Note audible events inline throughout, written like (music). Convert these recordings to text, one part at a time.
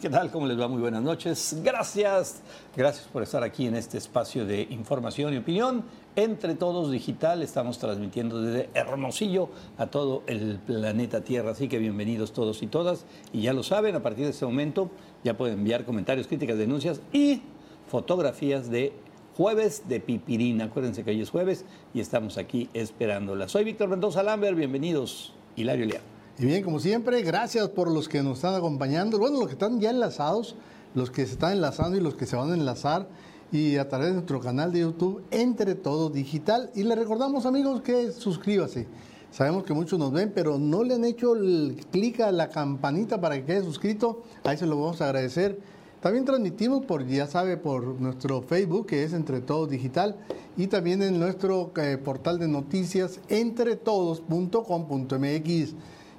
¿Qué tal? ¿Cómo les va? Muy buenas noches. Gracias. Gracias por estar aquí en este espacio de información y opinión. Entre Todos Digital estamos transmitiendo desde Hermosillo a todo el planeta Tierra. Así que bienvenidos todos y todas. Y ya lo saben, a partir de este momento ya pueden enviar comentarios, críticas, denuncias y fotografías de jueves de Pipirín. Acuérdense que hoy es jueves y estamos aquí esperándola. Soy Víctor Mendoza Lambert. Bienvenidos. Hilario Leal. Y bien, como siempre, gracias por los que nos están acompañando. Bueno, los que están ya enlazados, los que se están enlazando y los que se van a enlazar. Y a través de nuestro canal de YouTube, Entre Todo Digital. Y le recordamos, amigos, que suscríbase. Sabemos que muchos nos ven, pero no le han hecho el clic a la campanita para que quede suscrito. Ahí se lo vamos a agradecer. También transmitimos por, ya sabe, por nuestro Facebook, que es Entre Todos Digital, y también en nuestro eh, portal de noticias, entretodos.com.mx.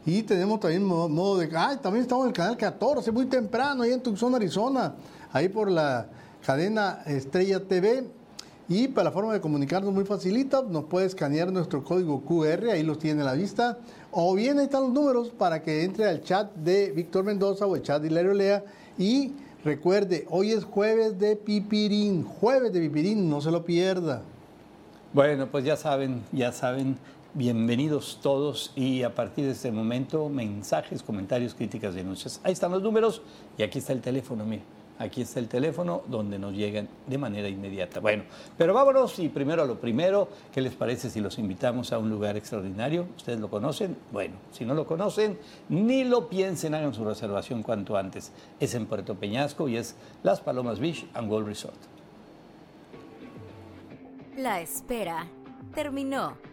Y tenemos también modo, de... Ay, también estamos en el canal 14, muy temprano, ahí en Tucson, Arizona, ahí por la cadena Estrella TV. Y para la forma de comunicarnos muy facilita, nos puede escanear nuestro código QR, ahí los tiene a la vista. O bien ahí están los números para que entre al chat de Víctor Mendoza o el chat de Hilario Lea. Y recuerde, hoy es jueves de Pipirín, jueves de Pipirín, no se lo pierda. Bueno, pues ya saben, ya saben, Bienvenidos todos y a partir de este momento mensajes, comentarios, críticas, denuncias. Ahí están los números y aquí está el teléfono, mire. Aquí está el teléfono donde nos llegan de manera inmediata. Bueno, pero vámonos y primero a lo primero, ¿qué les parece si los invitamos a un lugar extraordinario? ¿Ustedes lo conocen? Bueno, si no lo conocen, ni lo piensen, hagan su reservación cuanto antes. Es en Puerto Peñasco y es Las Palomas Beach and Gold Resort. La espera terminó.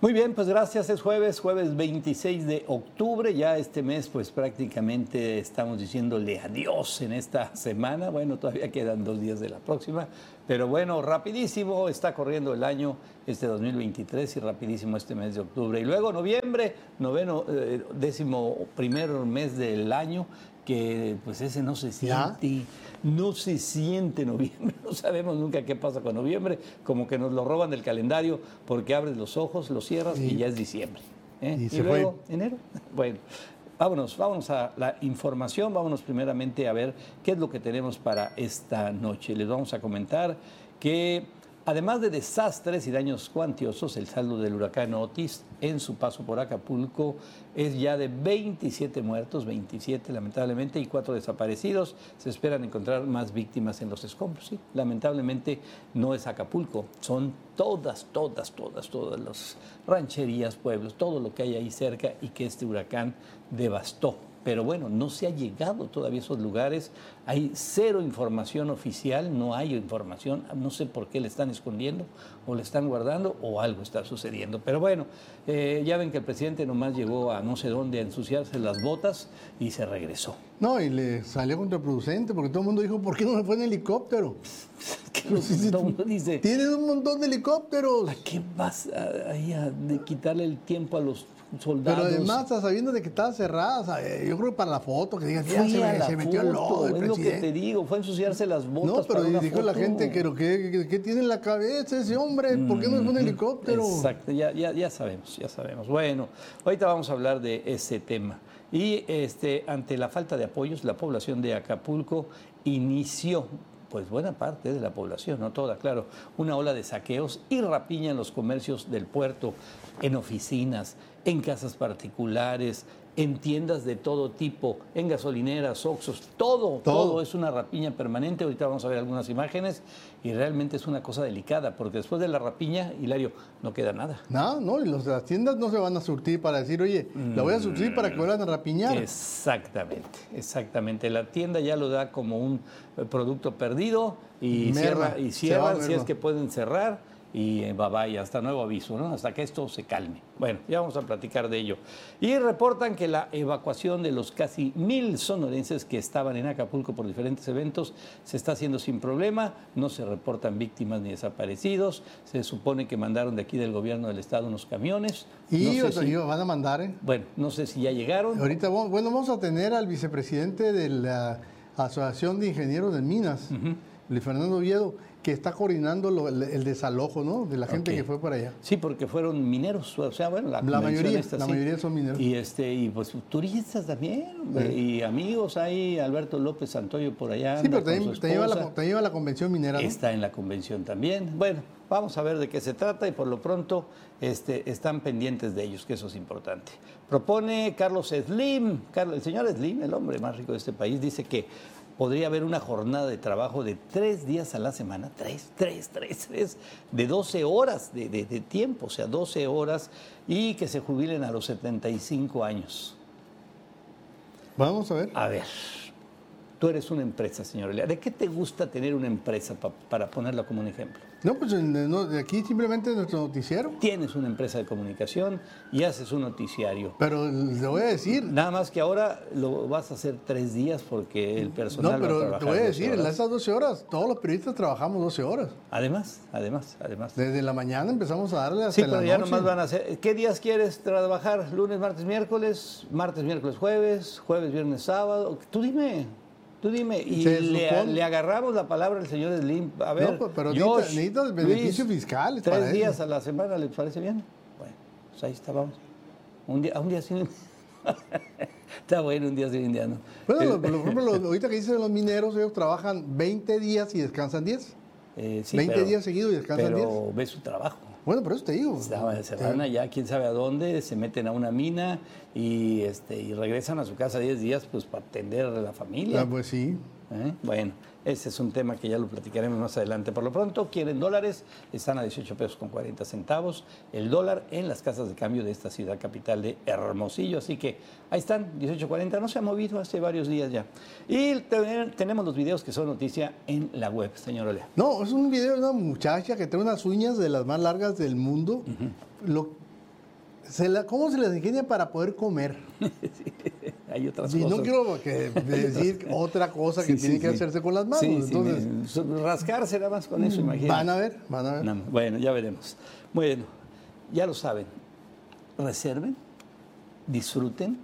Muy bien, pues gracias. Es jueves, jueves 26 de octubre. Ya este mes, pues prácticamente estamos diciéndole adiós en esta semana. Bueno, todavía quedan dos días de la próxima. Pero bueno, rapidísimo está corriendo el año este 2023 y rapidísimo este mes de octubre. Y luego noviembre, noveno, eh, décimo primer mes del año, que pues ese no se siente, no se siente noviembre, (laughs) no sabemos nunca qué pasa con noviembre, como que nos lo roban del calendario porque abres los ojos, los cierras y ya es diciembre. ¿eh? Y, luego enero. (laughs) Bueno, vámonos, vámonos a la información, vámonos primeramente a ver qué es lo que tenemos para esta noche. Les vamos a comentar que Además de desastres y daños cuantiosos, el saldo del huracán Otis en su paso por Acapulco es ya de 27 muertos, 27 lamentablemente, y cuatro desaparecidos. Se esperan encontrar más víctimas en los escombros. Sí, lamentablemente no es Acapulco, son todas, todas, todas, todas las rancherías, pueblos, todo lo que hay ahí cerca y que este huracán devastó pero bueno, no se ha llegado todavía a esos lugares, hay cero información oficial, no hay información, no sé por qué le están escondiendo o le están guardando o algo está sucediendo. Pero bueno, eh, ya ven que el presidente nomás llegó a no sé dónde a ensuciarse las botas y se regresó. No, y le salió contraproducente porque todo el mundo dijo, ¿por qué no me fue en helicóptero? (laughs) todo el mundo dice, tienen un montón de helicópteros. ¿A qué vas ahí a quitarle el tiempo a los soldados. Pero además, sabiendo de que estaba cerrada, yo creo que para la foto, que digan, ya se, se metió el lodo. Es lo que te digo, fue ensuciarse las botas. No, pero dijo la gente, que, ¿qué tiene en la cabeza ese hombre? ¿Por qué no es un helicóptero? Exacto, ya, ya, ya sabemos, ya sabemos. Bueno, ahorita vamos a hablar de ese tema. Y este, ante la falta de apoyos, la población de Acapulco inició pues buena parte de la población, no toda, claro, una ola de saqueos y rapiña en los comercios del puerto, en oficinas, en casas particulares, en tiendas de todo tipo, en gasolineras, oxos, todo, todo, es una rapiña permanente. Ahorita vamos a ver algunas imágenes y realmente es una cosa delicada, porque después de la rapiña, Hilario, no queda nada. No, no, y los de las tiendas no se van a surtir para decir, oye, la voy a surtir para que vuelvan a rapiñar. Exactamente, exactamente. La tienda ya lo da como un eh, producto perdido y cierra, y cierran si es que pueden cerrar y eh, bye bye, hasta nuevo aviso, ¿no? Hasta que esto se calme. Bueno, ya vamos a platicar de ello. Y reportan que la evacuación de los casi mil sonorenses que estaban en Acapulco por diferentes eventos se está haciendo sin problema, no se reportan víctimas ni desaparecidos, se supone que mandaron de aquí del gobierno del estado unos camiones. Y No sé si- van a mandar, ¿eh? bueno, no sé si ya llegaron. Ahorita, bueno, vamos a tener al vicepresidente de la Asociación de Ingenieros de Minas, Luis Fernando Oviedo, que está coordinando lo- el, el desalojo, ¿no? De la gente que fue para allá. Sí, porque fueron mineros, o sea, bueno, la, mayoría, esta, la sí. mayoría son mineros. Y este y pues turistas también, y amigos, hay Alberto López Santoyo por allá. Sí, pero también te lleva, la, esposa. te lleva la convención minera, ¿no? Está en la convención también. Bueno, vamos a ver de qué se trata y por lo pronto este, están pendientes de ellos, que eso es importante. Propone Carlos Slim, Carlos, el señor Slim, el hombre más rico de este país, dice que podría haber una jornada de trabajo de tres días a la semana, tres, tres, tres, tres, de 12 horas de, de- de tiempo, o sea, 12 horas, y que se jubilen a los 75 años. Vamos a ver. A ver, tú eres una empresa, señor Elia. ¿De qué te gusta tener una empresa pa- para ponerla como un ejemplo? No, pues en- no, de aquí simplemente nuestro noticiero. Tienes una empresa de comunicación y haces un noticiario. Pero le voy a decir, Nada más que ahora lo vas a hacer tres días porque el personal no, va a pero te voy a 12 decir, en horas. esas 12 horas, todos los periodistas trabajamos 12 horas. Además, además, además. Desde la mañana empezamos a darle hasta Sí, la pero ya noche. nomás van a hacer. ¿Qué días quieres trabajar? ¿Lunes, martes, miércoles? ¿Martes, miércoles, jueves? ¿Jueves, viernes, sábado? Tú dime. Tú dime. Y le, agarramos la palabra al señor Slim. A ver. No, pues, pero Josh, necesita- necesita el beneficio Luis, fiscal Tres para eso. días a la semana, ¿les parece bien? Bueno, pues ahí está, vamos. Un día, un día sin. (laughs) está bueno, un día sin indiano. Bueno, Eh, por ejemplo, lo- (laughs) ahorita que dicen los mineros, ellos trabajan 20 días y descansan 10. eh, sí, 20 pero- días seguidos y descansan Pero ve su trabajo. Bueno, por eso te digo. Van- se van allá, quién sabe a dónde, se meten a una mina y, este, y regresan a su casa 10 días pues para atender a la familia. Ah, pues sí. ¿Eh? Bueno, ese es un tema que ya lo platicaremos más adelante. Por lo pronto, quieren dólares, están a 18 pesos con 40 centavos el dólar en las casas de cambio de esta ciudad capital de Hermosillo. Así que ahí están, 18.40, no se ha movido hace varios días ya. Y te- tenemos los videos que son noticia en la web, señor Olea. No, es un video de una muchacha que tiene unas uñas de las más largas del mundo. Lo- se la- ¿Cómo se les ingenia para poder comer? (laughs) Hay otras cosas. no quiero que (laughs) decir otra cosa que Sí, tiene sí, que sí. hacerse con las manos. Sí, sí, Entonces, me- rascarse nada más con eso, imagínate. van a ver, van a ver. No, bueno, ya veremos. Bueno, ya lo saben. Reserven, disfruten,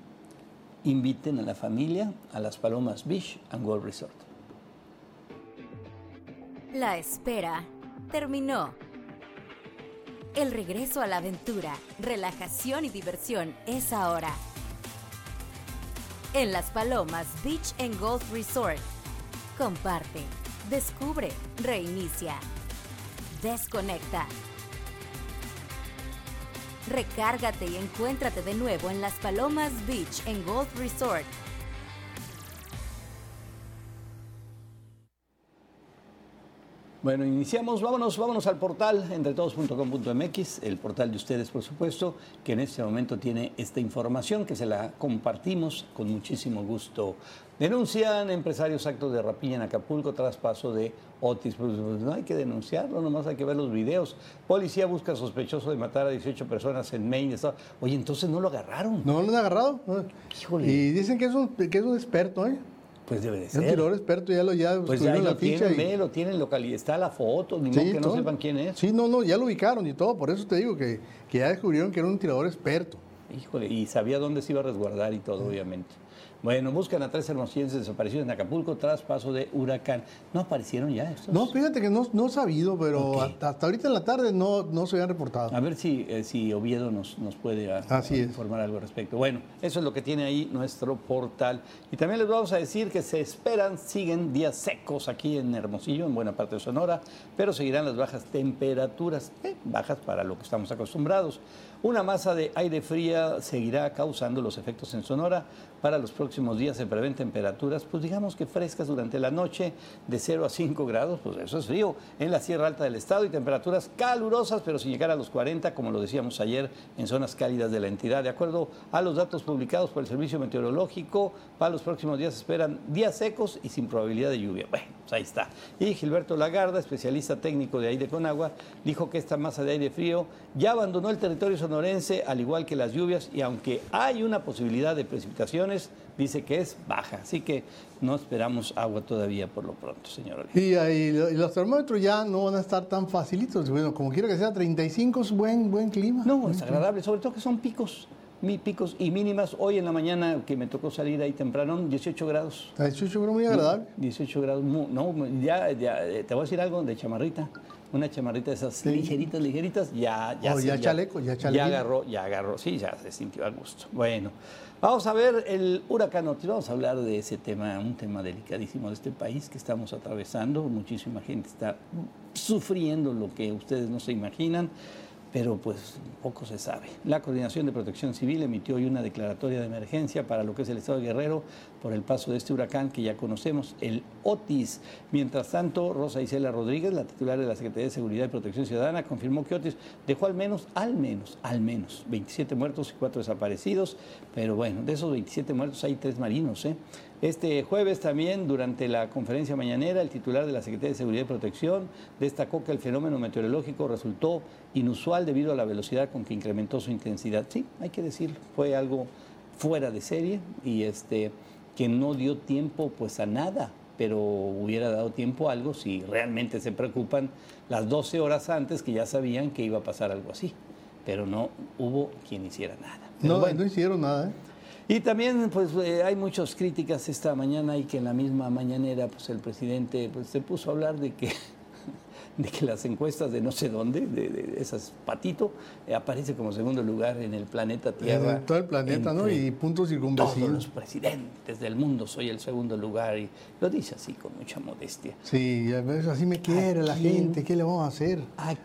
inviten a la familia a las Palomas Beach and World Resort. La espera terminó. El regreso a la aventura, relajación y diversión es ahora. En Las Palomas Beach and Golf Resort. Comparte, descubre, reinicia, desconecta. Recárgate y encuéntrate de nuevo en Las Palomas Beach and Golf Resort. Bueno, iniciamos, vámonos, vámonos al portal entretodos.com.mx, el portal de ustedes, por supuesto, que en este momento tiene esta información que se la compartimos con muchísimo gusto. Denuncian empresarios actos de rapiña en Acapulco tras paso de Otis. Pues, pues, no hay que denunciarlo, nomás hay que ver los videos. Policía busca sospechoso de matar a 18 personas en Maine. Oye, entonces no lo agarraron. ¿No lo han agarrado? Híjole. Y dicen que es un, que es un experto, ¿eh? Pues debe de Es un ser. tirador experto, ya lo ya Pues en lo ficha. tienen, y- ve, lo tienen localizado, está la foto, ni modo que no sepan quién es. Sí, no, no, ya lo ubicaron y todo, por eso te digo que, que ya descubrieron que era un tirador experto. Híjole, y sabía dónde se iba a resguardar y todo, obviamente. Bueno, buscan a tres hermosillenses desaparecidos en Acapulco tras paso de huracán. ¿No aparecieron ya estos? No, fíjate que no, no he sabido, pero hasta, hasta ahorita en la tarde no, no se habían reportado. A ver si, eh, si Oviedo nos, nos puede a- Así es. informar algo al respecto. Bueno, eso es lo que tiene ahí nuestro portal. Y también les vamos a decir que se esperan, siguen días secos aquí en Hermosillo, en buena parte de Sonora, pero seguirán las bajas temperaturas, eh, bajas para lo que estamos acostumbrados. Una masa de aire fría seguirá causando los efectos en Sonora para los próximos días se prevén temperaturas, pues digamos que frescas durante la noche, de 0 a 5 grados, pues eso es frío, en la Sierra Alta del Estado y temperaturas calurosas, pero sin llegar a los 40, como lo decíamos ayer, en zonas cálidas de la entidad. De acuerdo a los datos publicados por el Servicio Meteorológico, para los próximos días se esperan días secos y sin probabilidad de lluvia. Bueno, pues ahí está. Y Gilberto Lagarda, especialista técnico de aire con agua, dijo que esta masa de aire frío ya abandonó el territorio sonorense, al igual que las lluvias, y aunque hay una posibilidad de precipitaciones, dice que es baja. Así que no esperamos agua todavía por lo pronto, señor. Y, y, los termómetros ya no van a estar tan facilitos. Bueno, como quiero que sea 35 es buen, buen clima. No, es agradable, sobre todo que son picos picos y mínimas. Hoy en la mañana que me tocó salir ahí temprano, 18 grados. 18 grados muy agradable. 18 grados, no, ya, ya, eh, te voy a decir algo de chamarrita. Una chamarrita de esas ligeritas, ligeritas, ya, ya. Oh, ya, chaleco, ya chaleco. Ya agarró, ya agarró, sí, ya se sintió a gusto. Bueno, vamos a ver el huracán Otis, vamos a hablar de ese tema, un tema delicadísimo de este país que estamos atravesando. Muchísima gente está sufriendo lo que ustedes no se imaginan pero pues poco se sabe. La Coordinación de Protección Civil emitió hoy una declaratoria de emergencia para lo que es el estado de Guerrero por el paso de este huracán que ya conocemos, el Otis. Mientras tanto, Rosa Isela Rodríguez, la titular de la Secretaría de Seguridad y Protección Ciudadana, confirmó que Otis dejó al menos, al menos, al menos 27 muertos y 4 desaparecidos, pero bueno, de esos 27 muertos hay 3 marinos, ¿eh? Este jueves también, durante la conferencia mañanera, el titular de la Secretaría de Seguridad y Protección destacó que el fenómeno meteorológico resultó inusual debido a la velocidad con que incrementó su intensidad. Sí, hay que decirlo, fue algo fuera de serie y este, que no dio tiempo pues a nada, pero hubiera dado tiempo a algo si realmente se preocupan las 12 horas antes que ya sabían que iba a pasar algo así. Pero no hubo quien hiciera nada. no, no hicieron nada. ¿eh? Y también pues eh, hay muchas críticas esta mañana y que en la misma mañanera pues el presidente pues se puso a hablar de que (laughs) de que las encuestas de no sé dónde, de, esas patito, eh, aparece como segundo lugar en el planeta Tierra. En todo el planeta, ¿no? Y puntos circunvecinos. Todos los presidentes del mundo soy el segundo lugar y lo dice así con mucha modestia. Sí, así me quiere la gente, ¿qué le vamos a hacer?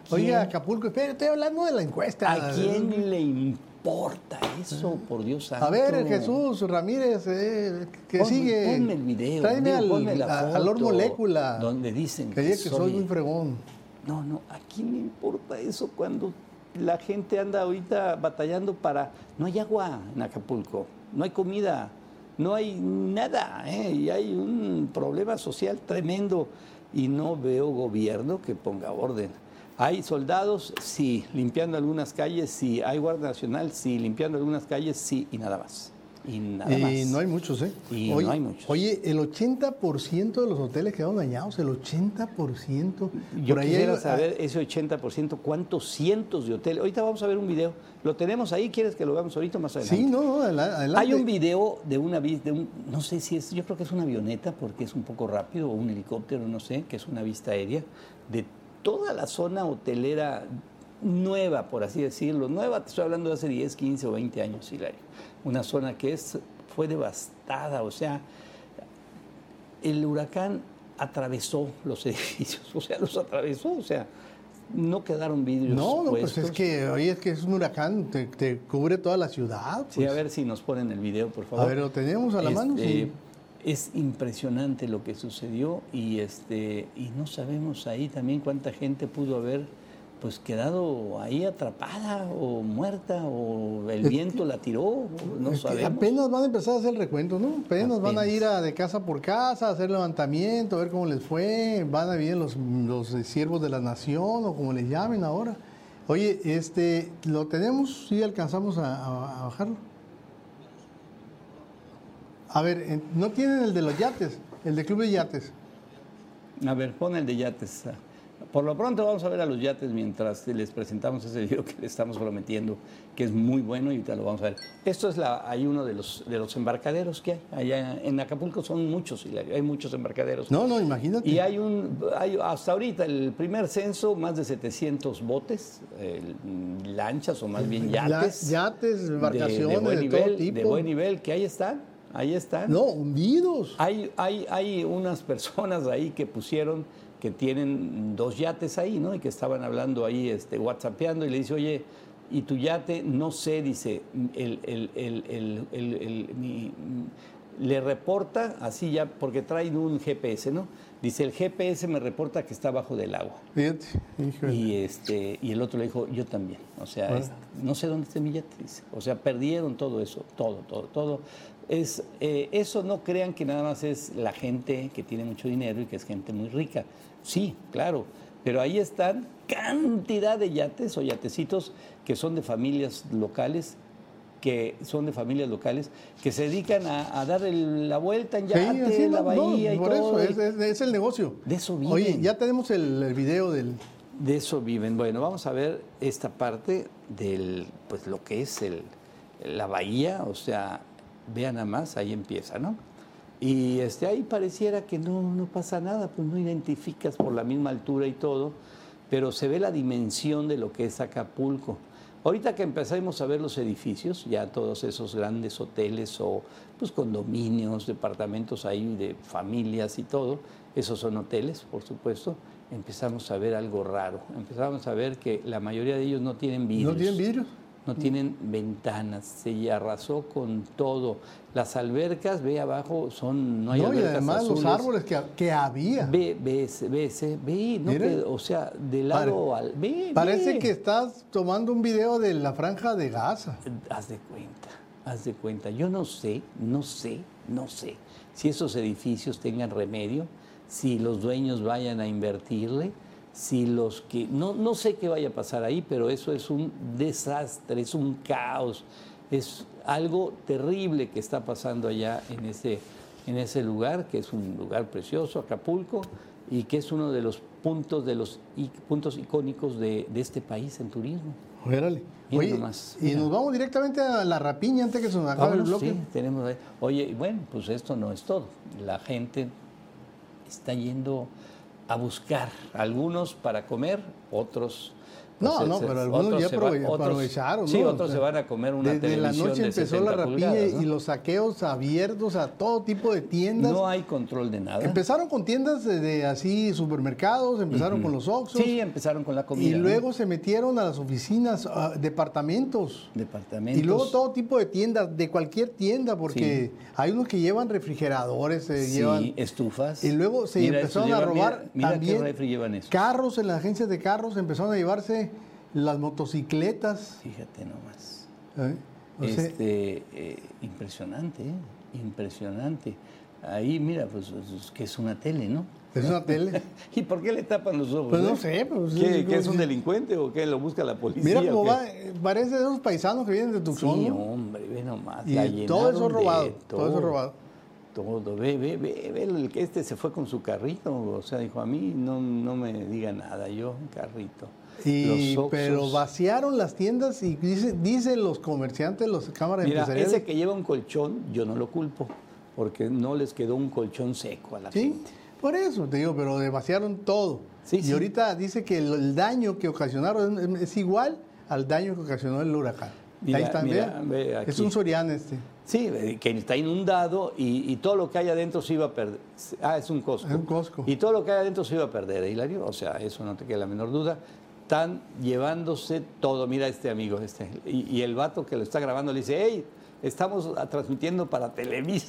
Oiga, Acapulco, espera, estoy hablando de la encuesta. ¿A quién le importa? Importa eso, por Dios santo? A ver, Jesús Ramírez, eh, que sigue. Ponme el video. Tráeme al, ponme la foto, al Molécula. Donde dicen que, que, soy, muy fregón. No, no, ¿a quién le importa eso cuando la gente anda ahorita batallando para... No hay agua en Acapulco, no hay comida, no hay nada, ¿eh? y hay un problema social tremendo y no veo gobierno que ponga orden. Hay soldados, sí, limpiando algunas calles, sí. Hay Guardia Nacional, sí, limpiando algunas calles, sí, y nada más. Y nada y no hay muchos, ¿eh? Y oye, no hay muchos. Oye, el 80% de los hoteles quedaron dañados, el 80%. Yo Por quisiera saber ese 80%, cuántos cientos de hoteles. Ahorita vamos a ver un video. ¿Lo tenemos ahí? ¿Quieres que lo veamos ahorita más adelante? Sí, no, adelante. Hay un video de una de un, no sé si es, yo creo que es una avioneta porque es un poco rápido, o un helicóptero, no sé, que es una vista aérea, de toda la zona hotelera nueva, por así decirlo, nueva, te estoy hablando de hace 10, 15 o 20 años, Hilario, una zona que es, fue devastada, o sea, el huracán atravesó los (laughs) edificios, o sea, los atravesó, o sea, no quedaron vidrios. No, no, pues es que hoy es que es un huracán, te, cubre toda la ciudad. Sí, a pues. ver si nos ponen el video, por favor. A ver, lo tenemos a la mano. Este, sí es impresionante lo que sucedió y este y no sabemos ahí también cuánta gente pudo haber pues quedado ahí atrapada o muerta o el viento la tiró, no sabemos. Apenas van a empezar a hacer el recuento, ¿no? Apenas, van a ir a, de casa por casa a hacer levantamiento, a ver cómo les fue, van a venir los, los siervos de la nación o como les llamen ahora. Oye, este, ¿lo tenemos? ¿Sí alcanzamos a bajarlo? A ver, no tienen el de los yates, el de Club de Yates. A ver, pon el de yates. Por lo pronto vamos a ver a los yates mientras les presentamos ese video que le estamos prometiendo, que es muy bueno y ahorita lo vamos a ver. Esto es la, hay uno de los, de los embarcaderos que hay. Allá en Acapulco son muchos, hay muchos embarcaderos. No, no, imagínate. Y hay un, hay, hasta ahorita el primer censo, más de 700 botes, lanchas o más bien yates. yates, embarcaciones de, buen nivel, De buen nivel, que ahí están ahí están. No, hundidos. Hay, hay, hay unas personas ahí que pusieron que tienen dos yates ahí, ¿no? Y que estaban hablando ahí, este, whatsappeando, y le dice, oye, y tu yate, no sé, dice, el, el, el, le reporta, así ya, porque traen un GPS, ¿no? Dice, el GPS me reporta que está abajo del agua. Fíjate, híjole. Y, este, y el otro le dijo, yo también. O sea, es- no sé dónde está mi yate, dice. O sea, perdieron todo eso, todo, todo, todo. Es, eh, eso no crean que nada más es la gente que tiene mucho dinero y que es gente muy rica. Sí, claro, pero ahí están cantidad de yates o yatecitos que son de familias locales que son de familias locales que se dedican a, a dar el- la vuelta en Sí, yate, en la no, no, bahía y por todo. eso, es, es- es el negocio. De eso viven. Oye, ya tenemos el, el video del... De eso viven. Bueno, vamos a ver esta parte del, pues lo que es el, la bahía, o sea, vean nada más, ahí empieza, ¿no? Y este, ahí pareciera que no, no pasa nada, pues no identificas por la misma altura y todo, pero se ve la dimensión de lo que es Acapulco. Ahorita que empezamos a ver los edificios, ya todos esos grandes hoteles o pues condominios, departamentos ahí de familias y todo, esos son hoteles, por supuesto, empezamos a ver algo raro. Empezamos a ver que la mayoría de ellos no tienen vidrios. ¿No tienen vidrios? No tienen ventanas, se arrasó con todo. Las albercas, ve abajo, son, no hay No, y además los azules. árboles que, que había. Ve, ve, ese, ve, ese, ve, no que- o sea, de lado al. Ve, Parece ve. que estás tomando un video de la franja de Gaza. Haz de cuenta, haz de cuenta. Yo no sé, no sé, no sé si esos edificios tengan remedio, si los dueños vayan a invertirle, si los que. No, no sé qué vaya a pasar ahí, pero eso es un desastre, es un caos, es algo terrible que está pasando allá en ese, en ese lugar, que es un lugar precioso, Acapulco, y que es uno de los puntos, de los puntos icónicos de, de este país en turismo. Órale. Oye, nomás, y mira. nos vamos directamente a la rapiña antes que se nos acabe el bloque. sí, tenemos ahí. Oye, bueno, pues esto no es todo. La gente está yendo a buscar, algunos para comer, otros... No, no, pero algunos ya aprovecharon, Sí, ¿no? O otros sea, se van a comer una Desde la televisión noche de empezó 60 la rapiña y los saqueos abiertos a todo tipo de tiendas. No hay control de nada. Empezaron con tiendas de, de así supermercados, empezaron con los Oxxos. Sí, empezaron con la comida. y ¿no? luego se metieron a las oficinas, a departamentos. Departamentos. Y luego todo tipo de tiendas, de cualquier tienda, porque hay unos que llevan refrigeradores, se Sí, llevan estufas. Y luego se Mira, empezaron a robar Mira, mira también refri llevan carros en las agencias de carros, empezaron a llevarse las motocicletas. Fíjate nomás. ¿eh? O sea, este, eh, impresionante, ¿eh? impresionante. Ahí, mira, pues es que es una tele, ¿no? es una tele. (laughs) ¿Y por qué le tapan los ojos? Pues no eh? sé, pues, ¿Qué, es qué es como un delincuente o qué? ¿Lo busca la policía? Mira cómo va, eh, parece de esos paisanos que vienen de Tucson. Sí, hombre, ve nomás. Y la todo eso robado, todo eso robado. Todo, ve, ve, ve, ve, el que este se fue con su carrito, o sea, dijo, a mí no, no me diga nada, yo, carrito. Y, Los pero vaciaron las tiendas y dice- dicen los comerciantes, los cámaras Mira, empresariales. ese que lleva un colchón, yo no lo culpo, porque no les quedó un colchón seco a la Sí, gente. por eso te digo, pero vaciaron todo. Sí, y sí. ahorita dice que el, el daño que ocasionaron es, es igual al daño que ocasionó el huracán. Mira, Ahí están, mira, ve Es un Soriana este. Sí, eh, que está inundado y, y todo lo que hay adentro se iba a perder. Ah, es un Costco. Es un Costco. Y todo lo que hay adentro se iba a perder, ¿eh, Hilario? O sea, eso no te queda la menor duda. Están llevándose todo. Mira este amigo, este. Y, y el vato que lo está grabando le dice, hey, estamos transmitiendo para Televisa.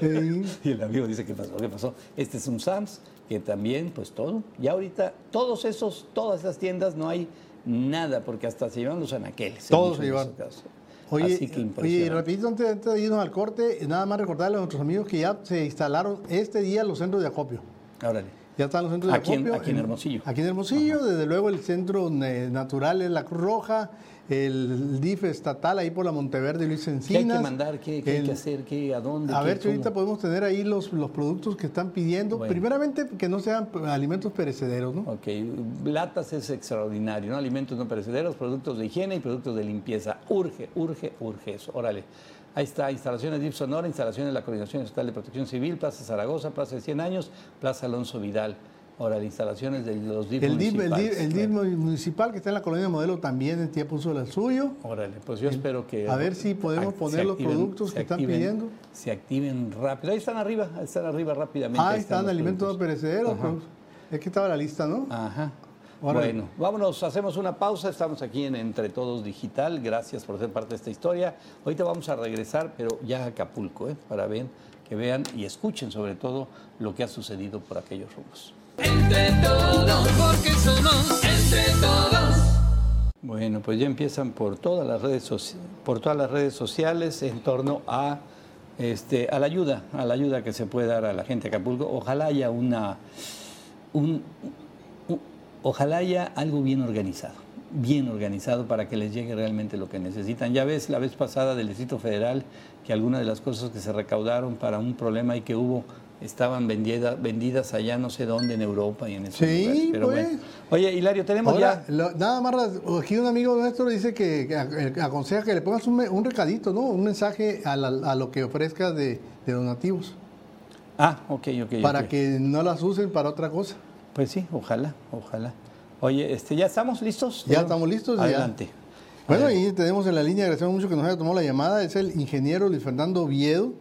Sí. (laughs) Y el amigo dice, ¿qué pasó? ¿Qué pasó? Este es un Sams, que también, pues todo. Ya ahorita, todos esos, todas esas tiendas no hay nada, porque hasta se llevan los anaqueles. en Todos se llevan. casos. Oye, Así que oye, rapidito antes, antes de irnos al corte, nada más recordarle a nuestros amigos que ya se instalaron este día los centros de acopio. Órale. Ya están los centros de Aquí acopio. aquí en Hermosillo. Aquí en Hermosillo, desde luego el centro natural es la Cruz Roja, el DIF estatal ahí por la Monteverde Luis ¿Qué hay Encinas. que mandar? ¿Qué, qué hay que hacer? ¿Qué, ¿A dónde? A qué, ver si ahorita podemos tener ahí los, los productos que están pidiendo. Bueno. Primeramente, que no sean alimentos perecederos, ¿no? Ok, latas es extraordinario, ¿no? Alimentos no perecederos, productos de higiene y productos de limpieza. Urge, urge, urge eso. Órale. Ahí está, instalaciones DIF Sonora, instalaciones de la Coordinación Estatal de Protección Civil, Plaza Zaragoza, Plaza de 100 años, Plaza Alonso Vidal. Órale, instalaciones de los DIF El DIF, el, DIF, municipales. el DIF municipal que está en la colonia modelo también ya puso el suyo. Órale, pues yo espero que... A ver si podemos poner los productos que están pidiendo. Se activen rápido. Ahí están arriba, ahí están arriba rápidamente. Ah, ahí están los alimentos no perecederos. Pues, es que estaba la lista, ¿no? Ajá. Bueno, vámonos, hacemos una pausa. Estamos aquí en Entre Todos Digital. Gracias por ser parte de esta historia. Ahorita vamos a regresar, pero ya a Acapulco, ¿eh? para ver que vean y escuchen sobre todo lo que ha sucedido por aquellos rumbos. Entre todos, porque somos entre todos. Bueno, pues ya empiezan por todas las redes, por todas las redes sociales en torno a, este, a la ayuda, a la ayuda que se puede dar a la gente de Acapulco. Ojalá haya una, un, ojalá haya algo bien organizado, bien organizado para que les llegue realmente lo que necesitan. Ya ves la vez pasada del Distrito Federal que algunas de las cosas que se recaudaron para un problema y que hubo estaban vendidas, vendidas allá no sé dónde en Europa y en esos sí, Pero pues. Oye, Hilario, tenemos ya... nada más, aquí un amigo nuestro dice que, aconseja que le pongas un, recadito, ¿no? Un mensaje a, lo que ofrezcas de, donativos. Ah, ok, ok. Para que no las usen para otra cosa. Pues sí, ojalá, ojalá. Oye, este, ¿ya estamos listos? Ya estamos listos. Adelante. Bueno, y tenemos en la línea, agradecemos mucho que nos haya tomado la llamada, es el ingeniero Luis Fernando Oviedo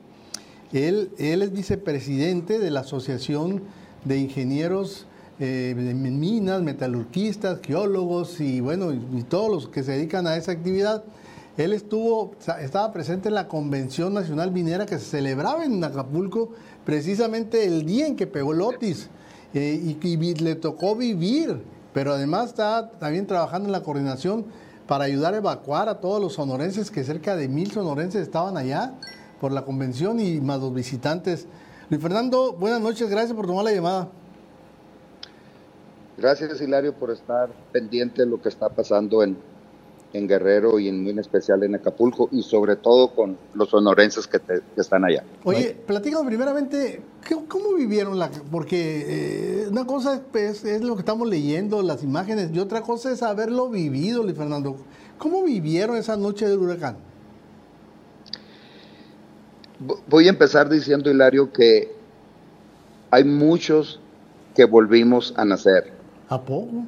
él, es vicepresidente de la Asociación de Ingenieros eh, de Minas, Metalurgistas, Geólogos y bueno, y, todos los que se dedican a esa actividad. Él estuvo, estaba presente en la Convención Nacional Minera que se celebraba en Acapulco precisamente el día en que pegó el Otis eh, y, le tocó vivir, pero además está también trabajando en la coordinación para ayudar a evacuar a todos los sonorenses, que cerca de mil sonorenses estaban allá por la convención y más los visitantes. Luis Fernando, buenas noches, gracias por tomar la llamada. Gracias Hilario por estar pendiente de lo que está pasando en, en Guerrero y en muy especial en Acapulco y sobre todo con los sonorenses que, están allá. Oye, platícame primeramente, ¿cómo vivieron la...? Porque eh, una cosa es, es, lo que estamos leyendo, las imágenes, y otra cosa es haberlo vivido, Luis Fernando. ¿Cómo vivieron esa noche del huracán? Voy a empezar diciendo, Hilario, que hay muchos que volvimos a nacer. ¿A poco?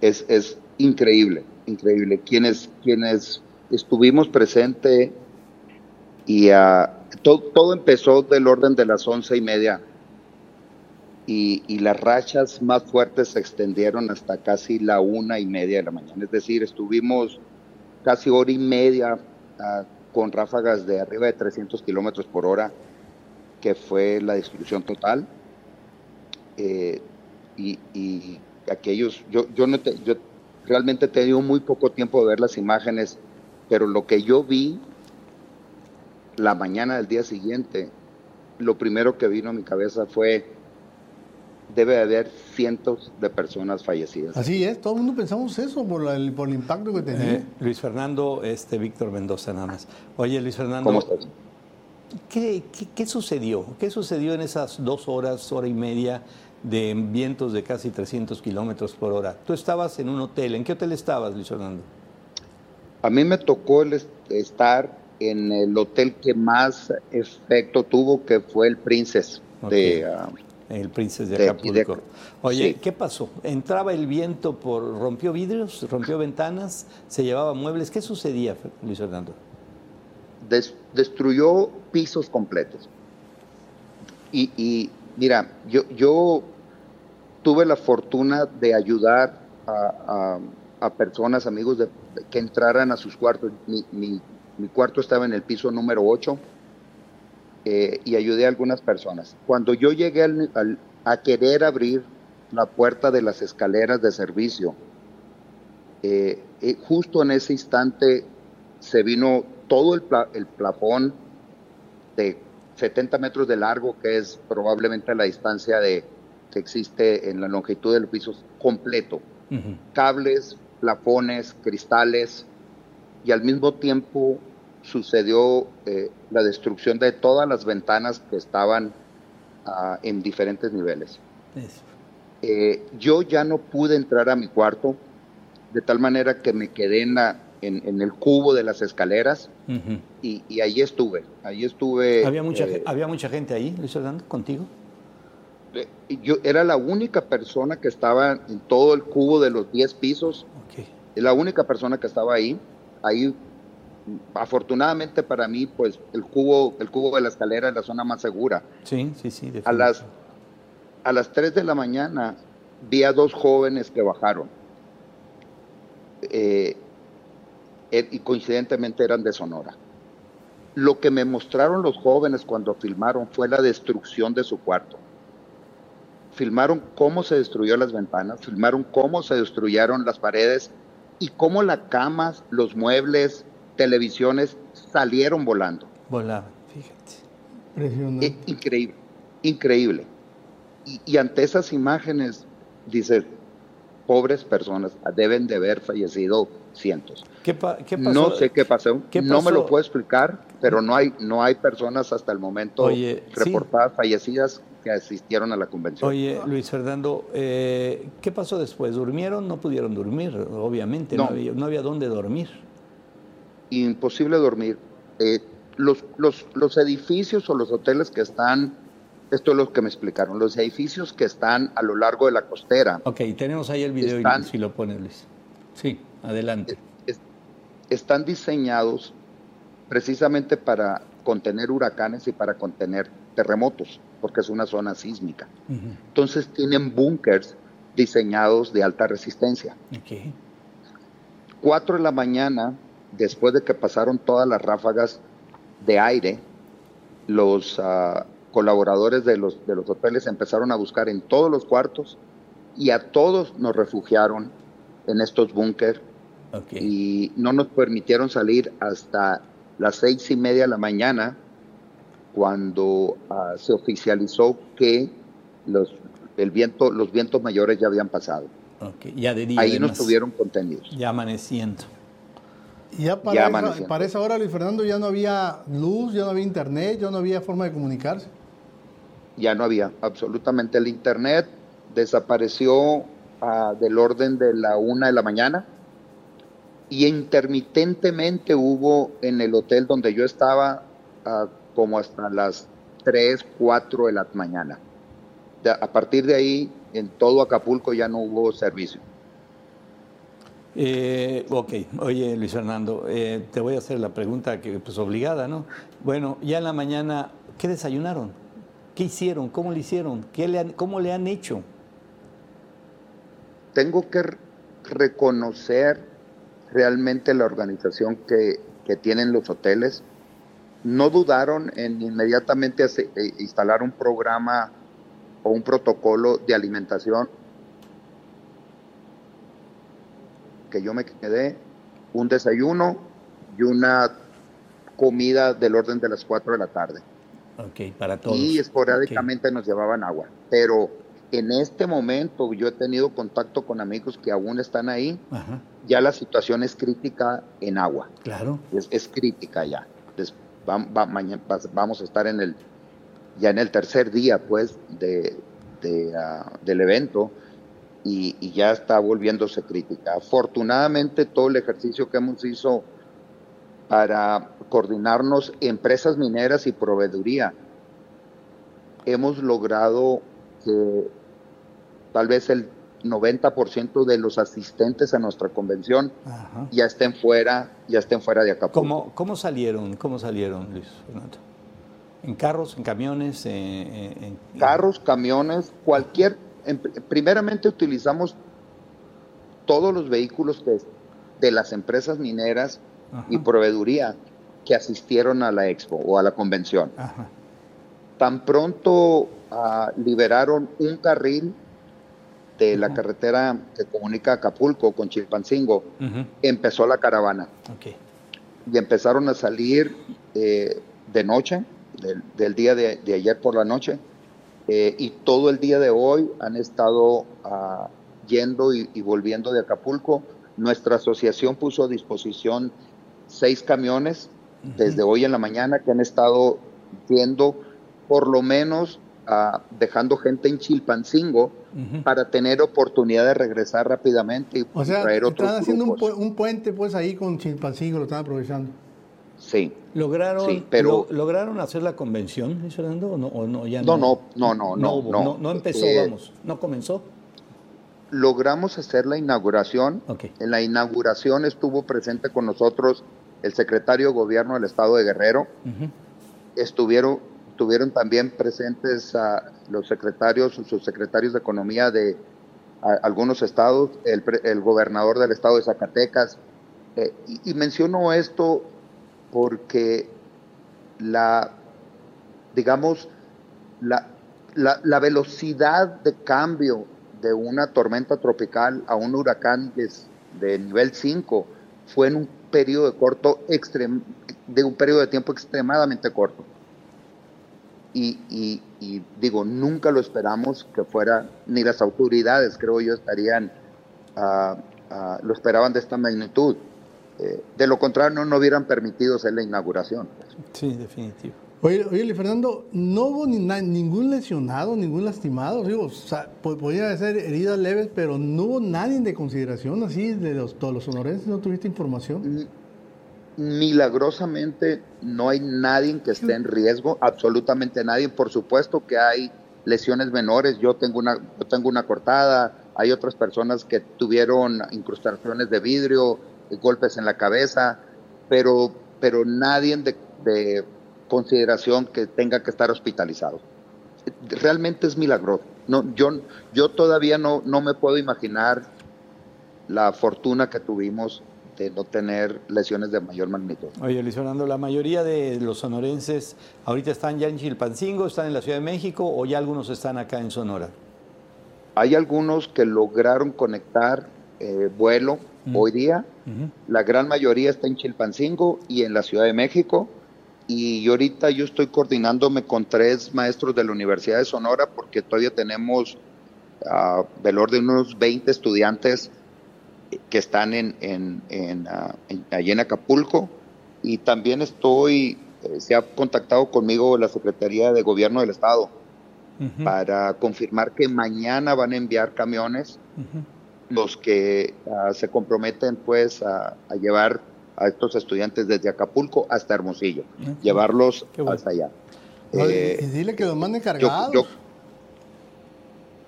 Es, es increíble, increíble. Quienes, quienes estuvimos presentes y uh, todo, empezó del orden de las once y media y, y, las rachas más fuertes se extendieron hasta casi la una y media de la mañana. Es decir, estuvimos casi hora y media uh, con ráfagas de arriba de 300 kilómetros por hora, que fue la destrucción total. Eh, y, aquellos, yo, yo, no te, yo realmente he tenido muy poco tiempo de ver las imágenes, pero lo que yo vi la mañana del día siguiente, lo primero que vino a mi cabeza fue debe haber cientos de personas fallecidas. Así es, todo el mundo pensamos eso por, el, por el impacto que tenía. Eh, Luis Fernando, este Víctor Mendoza nada más. Oye, Luis Fernando. ¿Cómo estás? ¿qué, qué, sucedió? ¿Qué sucedió en esas dos horas, hora y media de vientos de casi 300 kilómetros por hora? Tú estabas en un hotel. ¿En qué hotel estabas, Luis Fernando? A mí me tocó el estar en el hotel que más efecto tuvo, que fue el Princess de, ah, el Princes de Acapulco. Oye, ¿qué pasó? ¿Entraba el viento por, rompió vidrios, rompió ventanas, se llevaba muebles? ¿Qué sucedía, Luis Fernando? destruyó pisos completos. Y, mira, yo, yo tuve la fortuna de ayudar a, personas, amigos, de, que entraran a sus cuartos. Mi, mi cuarto estaba en el piso número 8 eh, y ayudé a algunas personas. Cuando yo llegué a querer abrir la puerta de las escaleras de servicio, eh, eh, justo en ese instante se vino todo el, el plafón de 70 metros de largo, que es probablemente la distancia de, que existe en la longitud del piso completo. Cables, plafones, cristales, y al mismo tiempo sucedió eh, la destrucción de todas las ventanas que estaban ah, en diferentes niveles. Eh, yo ya no pude entrar a mi cuarto, de tal manera que me quedé en, en, el cubo de las escaleras y, y, ahí estuve, ahí estuve. ¿Había mucha, eh, ¿había mucha gente ahí, Luis Orlando, contigo? yo era la única persona que estaba en todo el cubo de los 10 pisos. Okay. La única persona que estaba ahí. Ahí afortunadamente para mí, pues el cubo, el cubo de la escalera es la zona más segura. Sí, sí, sí. A las, a las 3 de la mañana vi a dos jóvenes que bajaron. Eh, eh, y coincidentemente eran de Sonora. lo que me mostraron los jóvenes cuando filmaron fue la destrucción de su cuarto. Filmaron cómo se destruyó las ventanas, filmaron cómo se destruyeron las paredes y cómo las camas, los muebles, televisiones salieron volando. Volaban, fíjate. Eh, increíble, increíble. Y, y, ante esas imágenes, dice, pobres personas deben de haber fallecido cientos. ¿Qué, pa qué pasó? No sé qué pasó, ¿Qué pasó? no me lo puedo explicar, pero no hay, no hay personas hasta el momento Oye, reportadas sí. fallecidas que asistieron a la convención. Oye, Luis Fernando, eh, ¿qué pasó después? ¿Durmieron? No pudieron dormir, obviamente, no, no, había, no había, dónde dormir. Imposible dormir. Eh, los, los, los edificios o los hoteles que están esto es lo que me explicaron. Los edificios que están a lo largo de la costera. Ok, tenemos ahí el video están, y si lo pones, Luis. Sí, adelante. Es, están diseñados precisamente para contener huracanes y para contener terremotos, porque es una zona sísmica. Uh -huh. Entonces tienen búnkers diseñados de alta resistencia. Okay. Cuatro de la mañana, después de que pasaron todas las ráfagas de aire, los uh, colaboradores de los, de los hoteles empezaron a buscar en todos los cuartos y a todos nos refugiaron en estos búnker okay. y no nos permitieron salir hasta las seis y media de la mañana cuando uh, se oficializó que los, el viento, los vientos mayores ya habían pasado. Okay. Ya de día, Ahí además, nos tuvieron contenidos. Ya amaneciendo. Ya para, Ya esa, para esa hora, Luis Fernando, ya no había luz, ya no había internet, ya no había forma de comunicarse. Ya no había absolutamente el internet, desapareció uh, del orden de la una de la mañana y intermitentemente hubo en el hotel donde yo estaba uh, como hasta las 3, 4 de la mañana. De, a partir de ahí, en todo Acapulco ya no hubo servicio. Eh, ok, oye Luis Fernando, eh, te voy a hacer la pregunta que pues obligada, ¿no? Bueno, ya en la mañana, ¿qué desayunaron? ¿Qué hicieron? ¿Cómo le hicieron? ¿Qué le han, ¿Cómo le han hecho? Tengo que reconocer realmente la organización que, que tienen los hoteles. No dudaron en inmediatamente eh, instalar un programa o un protocolo de alimentación que yo me quedé, un desayuno y una comida del orden de las 4 de la tarde. Ok, para todos. Y esporádicamente okay. nos llevaban agua. Pero en este momento yo he tenido contacto con amigos que aún están ahí. Ajá. Ya la situación es crítica en agua. Claro. Es, es crítica ya. Entonces, va, va, mañana, vamos a estar en el ya en el tercer día pues de, de uh, del evento y, y, ya está volviéndose crítica. Afortunadamente todo el ejercicio que hemos hizo para coordinarnos empresas mineras y proveeduría, hemos logrado que tal vez el 90% de los asistentes a nuestra convención Ajá. ya estén fuera, ya estén fuera de Acapulco. ¿Cómo, cómo salieron? ¿Cómo salieron, Luis Fernando? ¿En carros, en camiones? En, en, carros, camiones, cualquier en, primeramente utilizamos todos los vehículos de, de las empresas mineras Ajá. y proveeduría que asistieron a la expo o a la convención. Ajá. Tan pronto uh, liberaron un carril de la carretera que comunica Acapulco con Chilpancingo, empezó la caravana. Okay. Y empezaron a salir eh, de noche, del, del día de, de, ayer por la noche, eh, y todo el día de hoy han estado uh, yendo y, y, volviendo de Acapulco. Nuestra asociación puso a disposición seis camiones uh -huh. desde hoy en la mañana que han estado yendo por lo menos uh, dejando gente en Chilpancingo -huh. para tener oportunidad de regresar rápidamente y o sea, traer otros están haciendo grupos. un, pu un, puente pues ahí con Chilpancingo, lo están aprovechando. Sí. ¿Lograron, sí, pero, lo, ¿Lograron hacer la convención, Fernando? ¿O no, o no, ya no, no, no, no, no, no, no, no empezó, eh, vamos, no comenzó. Logramos hacer la inauguración. Okay. En la inauguración estuvo presente con nosotros el secretario de Gobierno del Estado de Guerrero. Uh -huh. Estuvieron estuvieron también presentes uh, los secretarios, sus secretarios de Economía de algunos estados, el, el, gobernador del estado de Zacatecas. Eh, y, y, menciono esto porque la, digamos, la, la, velocidad de cambio de una tormenta tropical a un huracán de, nivel 5 fue en un periodo de corto extrem, de un periodo de tiempo extremadamente corto. Y, y, digo, nunca lo esperamos que fuera, ni las autoridades, creo yo, estarían, uh, lo esperaban de esta magnitud. Eh, de lo contrario, no, no hubieran permitido hacer la inauguración. Sí, definitivo. Oye, oye, Fernando, no hubo ni ningún lesionado, ningún lastimado. Digo, o podían ser heridas leves, pero no hubo nadie de consideración así de los, todos los sonorenses. ¿No tuviste información? Milagrosamente no hay nadie que esté en riesgo, absolutamente nadie. Por supuesto que hay lesiones menores. Yo tengo una, yo tengo una cortada. Hay otras personas que tuvieron incrustaciones de vidrio, golpes en la cabeza, pero, pero nadie de, consideración que tenga que estar hospitalizado. Realmente es milagroso. No, yo, yo todavía no, no me puedo imaginar la fortuna que tuvimos de no tener lesiones de mayor magnitud. Oye, Luis Fernando, la mayoría de los sonorenses ahorita están ya en Chilpancingo, están en la Ciudad de México o ya algunos están acá en Sonora. Hay algunos que lograron conectar eh, vuelo hoy día. La gran mayoría está en Chilpancingo y en la Ciudad de México. Y ahorita yo estoy coordinándome con tres maestros de la Universidad de Sonora porque todavía tenemos uh, del orden de unos 20 estudiantes que están en, en, en, uh, allí en Acapulco. Y también estoy, eh, se ha contactado conmigo la Secretaría de Gobierno del Estado para confirmar que mañana van a enviar camiones los que ah, se comprometen pues a, llevar a estos estudiantes desde Acapulco hasta Hermosillo, llevarlos hasta allá. Eh, y dile que los manden cargados.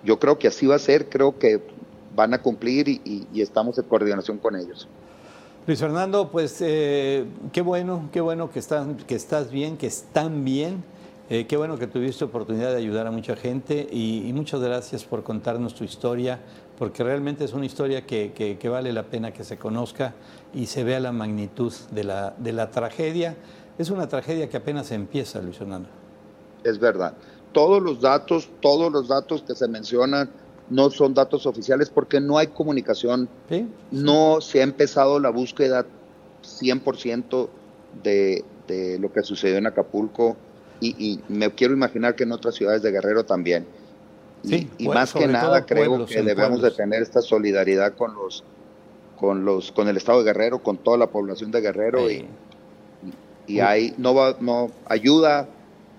Yo, creo que así va a ser, creo que van a cumplir y, estamos en coordinación con ellos. Luis Fernando, pues eh, qué bueno, qué bueno que estás, que estás bien, que están bien. Eh, qué bueno que tuviste oportunidad de ayudar a mucha gente y, muchas gracias por contarnos tu historia, porque realmente es una historia que, vale la pena que se conozca y se vea la magnitud de la, de la tragedia. Es una tragedia que apenas empieza, Luis Fernando. Es verdad. Todos los datos, todos los datos que se mencionan no son datos oficiales porque no hay comunicación. No se ha empezado la búsqueda 100% de, de lo que sucedió en Acapulco y, me quiero imaginar que en otras ciudades de Guerrero también. Y, más que nada creo que debemos de tener esta solidaridad con los con los con el estado de Guerrero, con toda la población de Guerrero y, y ahí no va no ayuda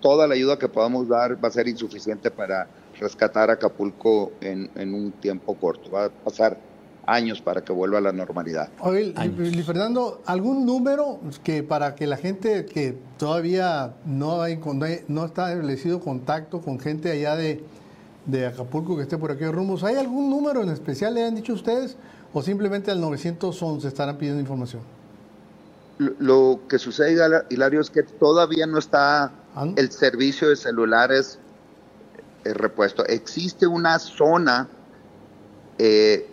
toda la ayuda que podamos dar va a ser insuficiente para rescatar a Acapulco en, en un tiempo corto. Va a pasar años para que vuelva a la normalidad. Oye, Fernando, ¿algún número que para que la gente que todavía no, hay, no está establecido contacto con gente allá de, Acapulco que esté por aquí rumbos, ¿hay algún número en especial, le han dicho ustedes, o simplemente al 911 estarán pidiendo información? Lo, que sucede, Hilario, es que todavía no está ah, el servicio de celulares eh, repuesto. Existe una zona eh,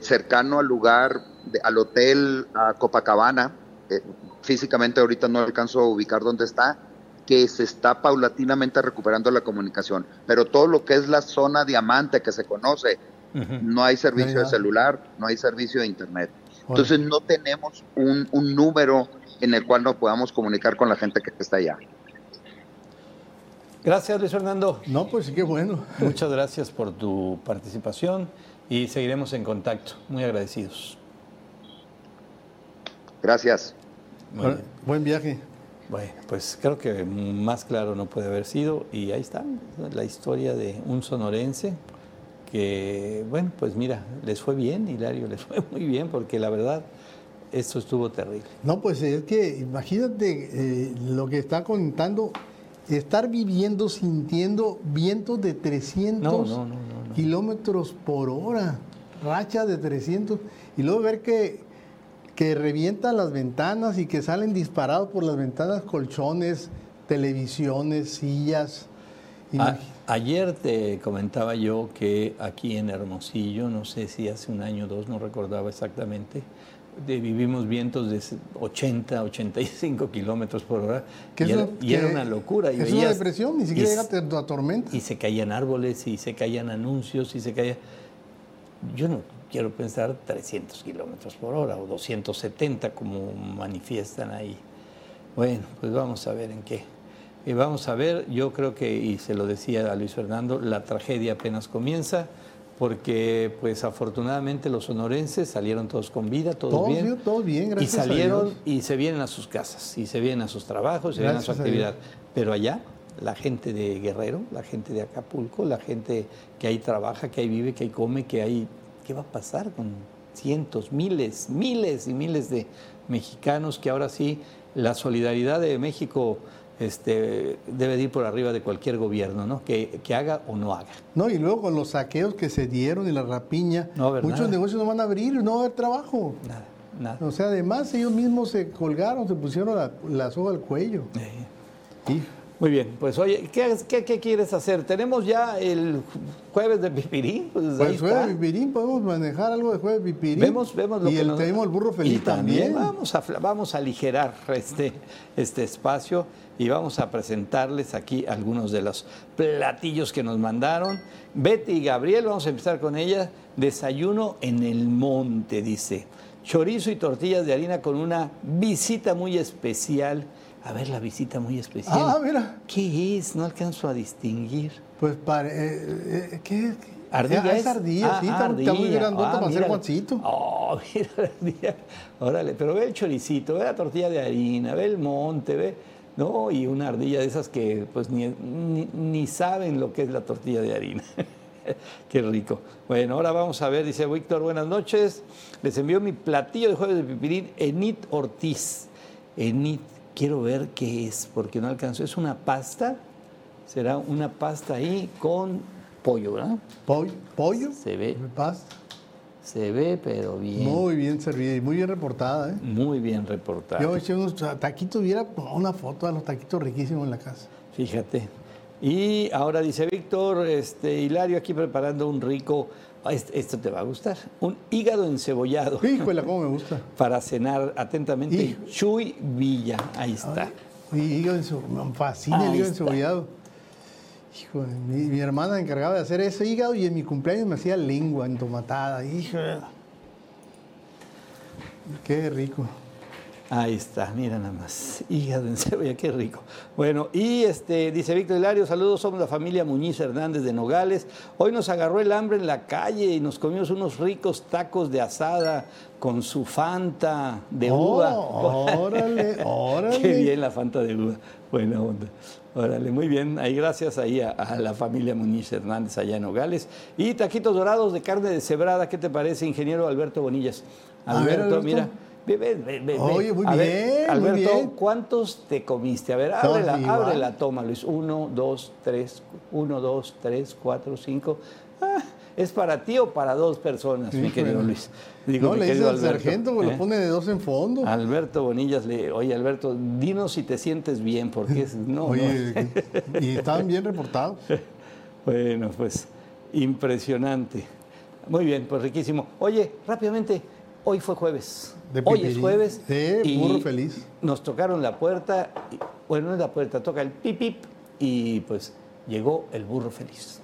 cercano al lugar, al hotel a Copacabana, eh, físicamente ahorita no alcanzo a ubicar dónde está, que se está paulatinamente recuperando la comunicación. Pero todo lo que es la zona diamante que se conoce, no hay servicio de celular, no hay servicio de internet. Entonces no tenemos un, un número en el cual nos podamos comunicar con la gente que está allá. Gracias, Luis Fernando. No, pues qué bueno. Muchas gracias por tu participación y seguiremos en contacto. Muy agradecidos. Gracias. Buen viaje. Bueno, pues creo que más claro no puede haber sido y ahí está la historia de un sonorense que, bueno, pues mira, les fue bien, Hilario, les (laughs) fue muy bien porque la verdad esto estuvo terrible. No, pues es que imagínate eh, lo que está contando, estar viviendo, sintiendo vientos de 300 no, no, no, kilómetros por hora, racha de 300, y luego ver que, que revientan las ventanas y que salen disparados por las ventanas colchones, televisiones, sillas. ayer te comentaba yo que aquí en Hermosillo, no sé si hace un año o dos, no recordaba exactamente, de- vivimos vientos de 80, 85 kilómetros por hora. Y eso- era, y era una locura. y Es una depresión, ni siquiera llega a tormenta. y se caían árboles y se caían anuncios y se caía. Yo no quiero pensar 300 kilómetros por hora o 270 como manifiestan ahí. Bueno, pues vamos a ver en qué. Y vamos a ver, yo creo que, y se lo decía a Luis Fernando, la tragedia apenas comienza, porque pues afortunadamente los sonorenses salieron todos con vida, todos, Todos bien. bien, todos bien, gracias Y a salieron Dios. y se vienen a sus casas, y se vienen a sus trabajos, se vienen a su a actividad. Pero allá, la gente de Guerrero, la gente de Acapulco, la gente que ahí trabaja, que ahí vive, que ahí come, que ahí... ¿Qué va a pasar con cientos, miles, miles y miles de mexicanos que ahora sí la solidaridad de México este, debe de ir por arriba de cualquier gobierno, ¿no? Que, que haga o no haga. No, y luego con los saqueos que se dieron y la rapiña, No muchos nada. negocios no van a abrir, no va a haber trabajo. Nada, nada. O sea, además ellos mismos se colgaron, se pusieron la, la soga al cuello. Eh, Y Muy bien, pues oye, ¿qué, qué, qué quieres hacer? Tenemos ya el jueves de Pipirín, pues, ahí pues jueves pipirín, podemos manejar algo de jueves pipirín. Vemos, vemos lo y que el, nos- tenemos el burro feliz y también. Vamos a, vamos a aligerar este, este espacio y vamos a presentarles aquí algunos de los platillos que nos mandaron. Betty y Gabriel, vamos a empezar con ella. Desayuno en el monte, dice. Chorizo y tortillas de harina con una visita muy especial. A ver, la visita muy especial. Ah, mira. ¿Qué es? No alcanzo a distinguir. Pues para, eh, eh, ¿qué? ¿Ardilla Ah, es? es ardilla, Ah, sí, está, está muy ardilla. grandota Ah, para hacer mira. Juancito. Oh, (laughs) mira la ardilla. Órale, pero ve el choricito, ve la tortilla de harina, ve el monte, ve. No, y una ardilla de esas que pues ni, ni, ni saben lo que es la tortilla de harina. (laughs) Qué rico. Bueno, ahora vamos a ver, dice Víctor, buenas noches. Les envío mi platillo de jueves de pipirín, Enit Ortiz. Enit, quiero ver qué es, porque no alcanzo. ¿Es una pasta? Será una pasta ahí con pollo, ¿verdad? Pollo, pollo, Se ve, pasta. se ve, pero bien. Muy bien servida y muy bien reportada. ¿eh? Muy bien reportado. Yo eché unos taquitos, hubiera una foto de los taquitos riquísimos en la casa. Fíjate. Y ahora dice Víctor, este, Hilario aquí preparando un rico, esto te va a gustar, un hígado encebollado Híjole, cómo me gusta. (laughs) para cenar atentamente. Hijo. Chuy Villa, ahí está. Y hígado ence- me fascina Ahí el hígado está. encebollado. Híjole, mi, mi hermana encargaba de hacer ese hígado y en mi cumpleaños me hacía lengua entomatada. Híjole. Qué rico. Ahí está, mira nada más. Hígado en cebolla, (laughs) qué rico. Bueno, y este dice Víctor Hilario, saludos, somos la familia Muñiz Hernández de Nogales. Hoy nos agarró el hambre en la calle y nos comimos unos ricos tacos de asada con su Fanta de uva. Oh, (laughs) órale, (laughs) órale. Qué bien la Fanta de uva. Buena onda. Órale, muy bien. Ahí gracias ahí a, a la familia Muñiz Hernández allá en Nogales. Y taquitos dorados de carne deshebrada. ¿Qué te parece, ingeniero Alberto Bonillas? Ver, Alberto. mira. Ve, ve, ve, ve, ve. Oye, muy A ver, bien, muy Alberto, bien. ¿cuántos te comiste? A ver, ábrela, igual. ábrela, toma, Luis. Uno, dos, tres, uno, dos, tres, cuatro, cinco. Ah, ¿Es para ti o para dos personas, mi querido Luis? Digo, no, le dice al sargento, pues ¿eh? lo pone de dos en fondo. Alberto Bonillas le, oye Alberto, dinos si te sientes bien, porque es, no, Oye, no. (laughs) y estaban bien reportados. Bueno, pues impresionante. Muy bien, pues riquísimo. Oye, rápidamente, hoy fue jueves. De hoy es jueves. Sí, burro feliz. Nos tocaron la puerta, y- bueno, no es la puerta, toca el pip pip y pues llegó el burro feliz.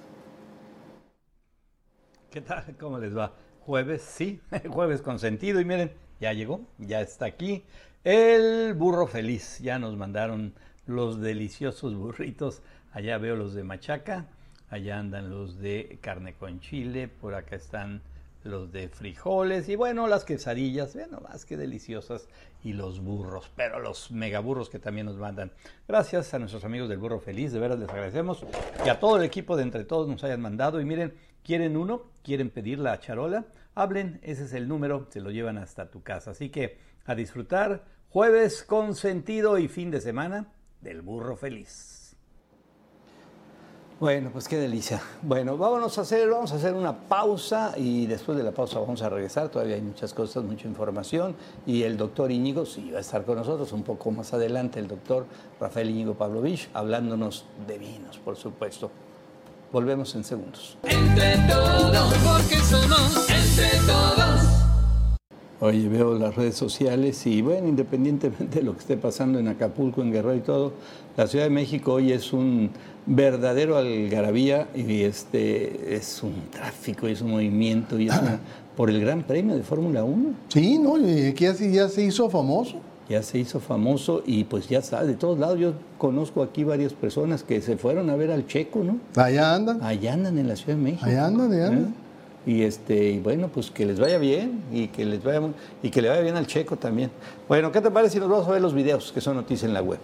¿Qué tal? ¿Cómo les va? Jueves, sí, (laughs) jueves con sentido. Y miren, ya llegó, ya está aquí el burro feliz. Ya nos mandaron los deliciosos burritos. Allá veo los de machaca, allá andan los de carne con chile, por acá están los de frijoles y bueno, las quesadillas, vean nomás qué deliciosas y los burros, pero los megaburros que también nos mandan. Gracias a nuestros amigos del Burro Feliz, de veras les agradecemos y a todo el equipo de Entre Todos nos hayan mandado y miren, quieren uno, quieren pedir la charola, hablen, ese es el número, se lo llevan hasta tu casa. Así que a disfrutar jueves con sentido y fin de semana del Burro Feliz. Bueno, pues qué delicia. Bueno, vámonos a hacer, vamos a hacer una pausa y después de la pausa vamos a regresar. Todavía hay muchas cosas, mucha información y el doctor Íñigo sí va a estar con nosotros un poco más adelante, el doctor Rafael Íñigo Pavlovich, hablándonos de vinos, por supuesto. Volvemos en segundos. Entre todos, porque somos entre todos. Oye, veo las redes sociales y bueno, independientemente de lo que esté pasando en Acapulco, en Guerrero y todo, la Ciudad de México hoy es un verdadero algarabía y este es un tráfico, es un movimiento y es una- (clears throat) por el Gran Premio de Fórmula 1. Sí, ¿no? Y que así ya se hizo famoso. Ya se hizo famoso y pues ya sabes, de todos lados yo conozco aquí varias personas que se fueron a ver al Checo, ¿no? Allá andan. Allá andan en la Ciudad de México. Allá andan, allá andan. ¿Eh? Y este, y bueno, pues que les vaya bien y que les vaya y que le vaya bien al Checo también. Bueno, ¿qué te parece si nos vamos a ver los videos que son noticias en la web?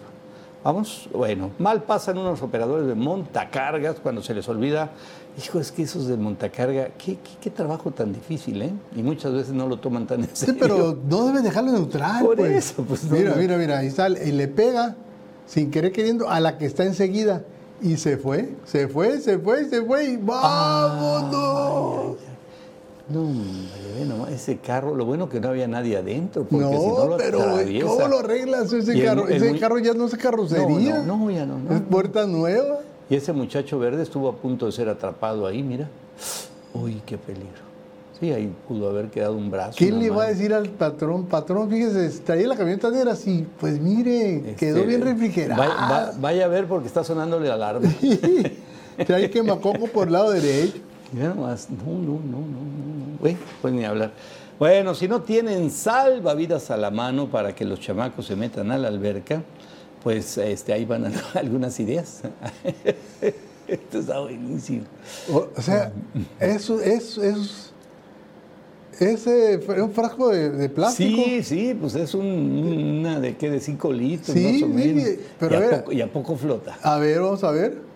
Vamos, bueno, mal pasan unos operadores de montacargas cuando se les olvida. Hijo, es que esos de montacarga, qué, qué, qué trabajo tan difícil, ¿eh? Y muchas veces no lo toman tan en Sí, serio. pero no deben dejarlo neutral. Por pues. eso, pues, no, mira, no. mira, mira, ahí está, y le pega sin querer queriendo a la que está enseguida. Y se fue, se fue, se fue, se fue y ¡vámonos! No, hombre, nomás, ese carro, lo bueno que no había nadie adentro, porque No, si no lo pero atraviesa. ¿cómo lo arreglas ese el- carro? el ese carro ya no es carrocería. No, no, no, ya no, no, es no. puerta nueva. Y ese muchacho verde estuvo a punto de ser atrapado ahí, mira. Uy, qué peligro. Sí, ahí pudo haber quedado un brazo. ¿Quién le va a decir al patrón? Patrón, fíjese, traía la camioneta negra así. Pues mire, Este, quedó bien refrigerada. Vaya, va- vaya a ver porque está sonándole la alarma. (laughs) Trae quemacoco por el lado derecho. Mira nomás, no, no, no, no, no, no. Bueno, pues ni hablar. Bueno, si no tienen salvavidas a la mano para que los chamacos se metan a la alberca, pues este, ahí van (laughs) algunas ideas. (laughs) Esto está buenísimo. O, o sea, eso es, es, fue un frasco de, de plástico. Sí, sí, pues es un- una de qué, de 5 litros Sí, más o sí, menos. pero y, a a ver. poco, y a poco flota. A ver, vamos a ver.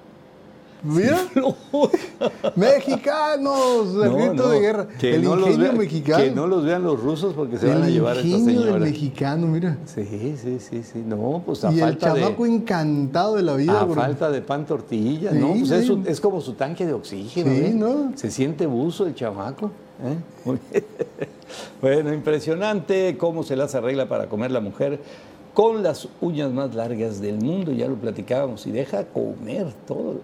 Mira, (laughs) mexicanos, el No, grito no, de guerra. el no ingenio vean- mexicano. Que no los vean los rusos porque se el van a llevar a esta ingenio del señora. mexicano, mira. Sí, sí, sí, sí. No, pues a Y el falta chamaco de... encantado de la vida. A porque- falta de pan tortilla, Sí, ¿no? Pues es, sí. su- es como su tanque de oxígeno, Sí, ¿eh? ¿no? Se siente buzo el chamaco. ¿eh? (laughs) Bueno, impresionante cómo se las arregla para comer la mujer con las uñas más largas del mundo, ya lo platicábamos, y deja comer todo.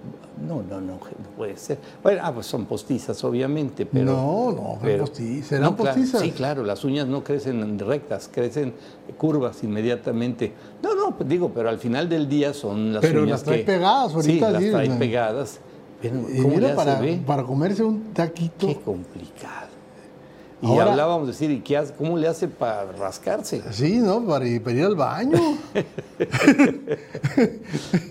No, no, no, no puede ser. Bueno, ah, pues son postizas, obviamente, pero... No, no, pero- postizas, ¿serán no, claro, postizas? sí, claro, las uñas no crecen rectas, crecen curvas inmediatamente. No, no, pues digo, pero al final del día son las Pero uñas las trae que- pegadas ahorita, Sí, las trae pegadas. Pero, Y ¿cómo mira, para, para comerse un taquito. Qué complicado. Y Ahora- hablábamos de decir, ¿y qué hace? ¿Cómo le hace para rascarse? Sí, ¿no? Para ir, para ir al baño. (laughs)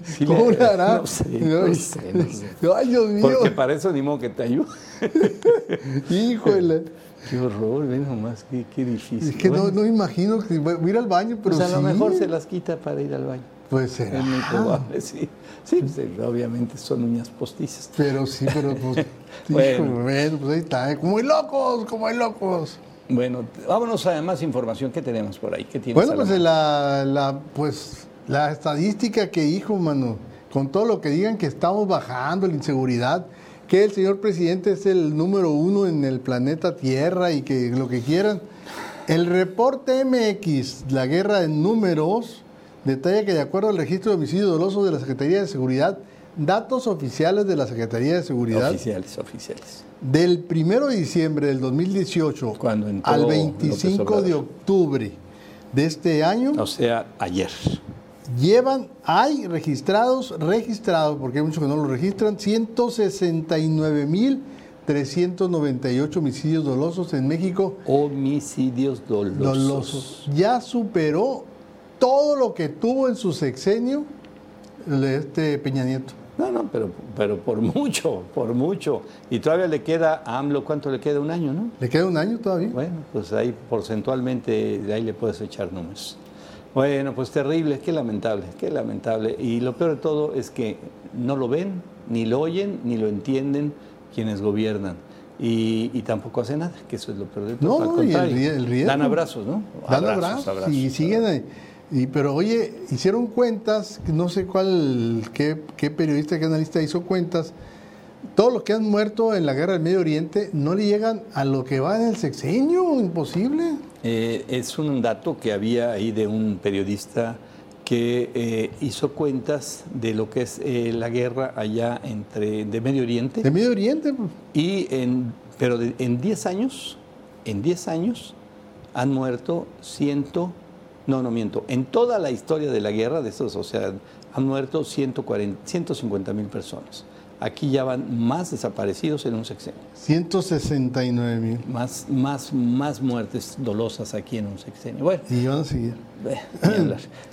Sí ¿Cómo le- hará? No sé, no sé, no sé. Ay, Dios mío. Porque para eso ni modo que te ayude. (laughs) Híjole. Qué horror, ven nomás, qué, qué difícil. Es que no, Bueno, no imagino que voy a ir al baño, pero pues a lo mejor se las quita para ir al baño. Pues será. Es muy probable, sí. Sí, pues, eh, obviamente son uñas postizas. Pero sí, pero pues. (laughs) Bueno. pues ahí está. ¿eh? Como hay locos, como hay locos. Bueno, vámonos a más información. ¿Qué tenemos por ahí? ¿Qué tienes Bueno, pues la, la, pues la estadística que hijo, mano, con todo lo que digan que estamos bajando la inseguridad, que el señor presidente es el número uno en el planeta Tierra y que lo que quieran. El reporte MX, la guerra en números, detalla que de acuerdo al registro de homicidio doloso de la Secretaría de Seguridad, datos oficiales de la Secretaría de Seguridad, Oficiales, oficiales. del 1 de diciembre del 2018 Cuando al López 25 de octubre de este año, O sea, ayer. llevan, hay registrados, registrados, porque hay muchos que no lo registran, 169.398 homicidios dolosos en México. Homicidios dolosos. Dolosos. Ya superó todo lo que tuvo en su sexenio este Peña Nieto. No, no, pero, pero por mucho, por mucho. Y todavía le queda a AMLO, ¿cuánto le queda? Un año, ¿no? ¿Le queda un año todavía? Bueno, pues ahí porcentualmente de ahí le puedes echar números. Bueno, pues terrible, qué lamentable, qué lamentable. Y lo peor de todo es que no lo ven, ni lo oyen, ni lo entienden quienes gobiernan. Y, y tampoco hacen nada, que eso es lo peor de todo. No, Al y el riesgo. Dan abrazos, ¿no? Dan abrazos, y siguen ahí. Y, pero oye, hicieron cuentas, no sé cuál, qué, qué periodista, qué analista hizo cuentas. Todos los que han muerto en la guerra del Medio Oriente no le llegan a lo que va en el sexenio, imposible. Eh, es un dato que había ahí de un periodista que eh, hizo cuentas de lo que es eh, la guerra allá entre de Medio Oriente De Medio Oriente, pues. y en pero de- en 10 años, en 10 años han muerto ciento, no, no miento, en toda la historia de la guerra de estos, o sea, han muerto 140, 150 mil personas. Aquí ya van más desaparecidos en un sexenio. 169 mil. Más, más, más muertes dolosas aquí en un sexenio. Bueno, Y van a seguir.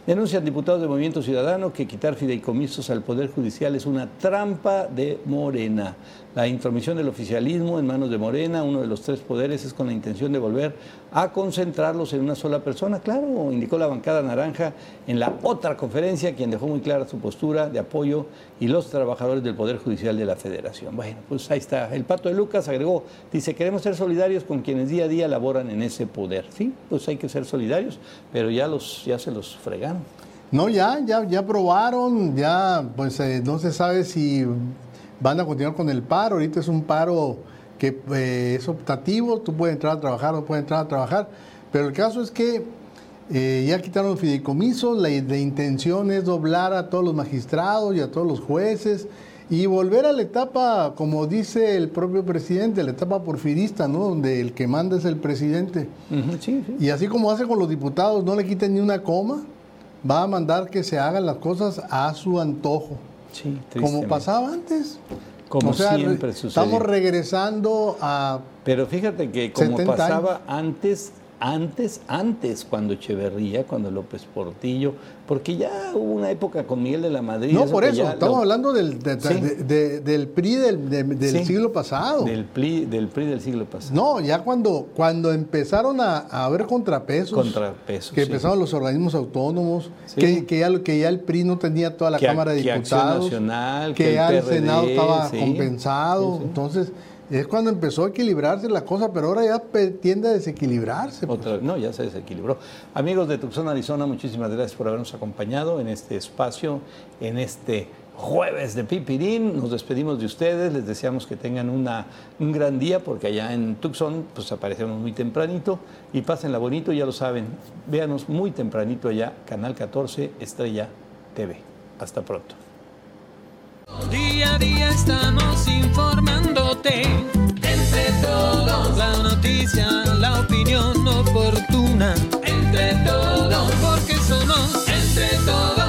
Denuncian diputados del Movimiento Ciudadano que quitar fideicomisos al Poder Judicial es una trampa de Morena. La intromisión del oficialismo en manos de Morena, uno de los tres poderes, es con la intención de volver a concentrarlos en una sola persona. Claro, indicó la bancada naranja en la otra conferencia, quien dejó muy clara su postura de apoyo y los trabajadores del Poder Judicial de la Federación. Bueno, pues ahí está. El Pato de Lucas agregó, dice, queremos ser solidarios con quienes día a día laboran en ese poder. Sí, pues hay que ser solidarios, pero ya, los, ya se los fregaron. No, ya, ya, ya probaron, ya, pues eh, no se sabe si van a continuar con el paro. Ahorita es un paro que eh, es optativo, tú puedes entrar a trabajar o puedes entrar a trabajar. Pero el caso es que eh, ya quitaron los fideicomisos, la, la intención es doblar a todos los magistrados y a todos los jueces y volver a la etapa, como dice el propio presidente, la etapa porfirista, ¿no? Donde el que manda es el presidente. Ujú, sí, sí. Y así como hace con los diputados, no le quiten ni una coma, va a mandar que se hagan las cosas a su antojo, Sí, como pasaba antes. Como O sea, siempre re- sucedió. Estamos regresando a... Pero fíjate que como 70 pasaba antes, antes, antes, cuando Echeverría, cuando López Portillo, porque ya hubo una época con Miguel de la Madrid. No, por eso, estamos lo- hablando del, de- Sí. de- de- del PRI del, de- del Sí. siglo pasado. Del PRI, del PRI del siglo pasado. No, ya cuando, cuando empezaron a, a haber contrapesos, Contrapesos, que sí. empezaron los organismos autónomos, que, que ya, que ya el PRI no tenía toda la Que Cámara de que Diputados, Nacional, que, ya el PRD, Senado estaba compensado, entonces es cuando empezó a equilibrarse la cosa, pero ahora ya tiende a desequilibrarse. pues. No, ya se desequilibró. Amigos de Tucson, Arizona, muchísimas gracias por habernos acompañado en este espacio, en este jueves de Pipirín. Nos despedimos de ustedes, les deseamos que tengan una, un gran día, porque allá en Tucson pues aparecemos muy tempranito y pásenla bonito, ya lo saben. Véanos muy tempranito allá, Canal 14, Estrella TV. Hasta pronto. Día a día estamos informándote. Entre todos. La noticia, la opinión oportuna. Entre todos. Porque somos entre todos.